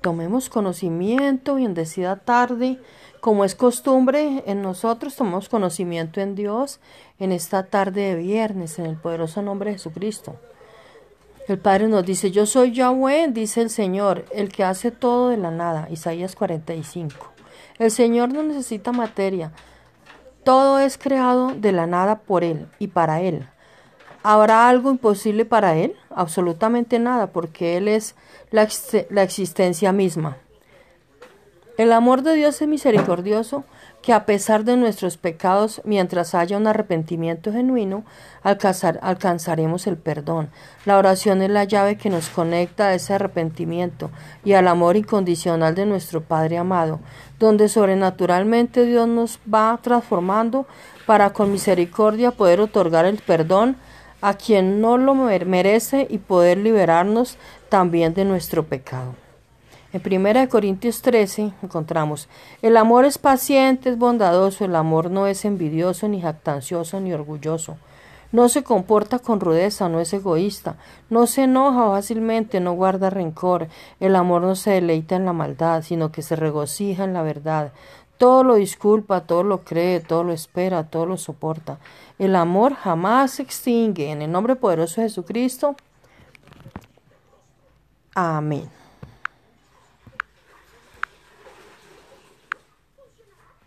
tomemos conocimiento y en decida tarde, como es costumbre en nosotros, tomamos conocimiento en Dios en esta tarde de viernes, en el poderoso nombre de Jesucristo. El Padre nos dice, yo soy Yahweh, dice el Señor, el que hace todo de la nada, Isaías 45. El Señor no necesita materia, todo es creado de la nada por Él y para Él. ¿Habrá algo imposible para Él? Absolutamente nada, porque Él es la, la existencia misma. El amor de Dios es misericordioso, que a pesar de nuestros pecados, mientras haya un arrepentimiento genuino, alcanzar, alcanzaremos el perdón. La oración es la llave que nos conecta a ese arrepentimiento y al amor incondicional de nuestro Padre amado, donde sobrenaturalmente Dios nos va transformando para con misericordia poder otorgar el perdón a quien no lo merece y poder liberarnos también de nuestro pecado. En 1 Corintios 13 encontramos, el amor es paciente, es bondadoso, el amor no es envidioso, ni jactancioso, ni orgulloso. No se comporta con rudeza, no es egoísta, no se enoja fácilmente, no guarda rencor. El amor no se deleita en la maldad, sino que se regocija en la verdad. Todo lo disculpa, todo lo cree, todo lo espera, todo lo soporta. El amor jamás se extingue. En el nombre poderoso de Jesucristo. Amén.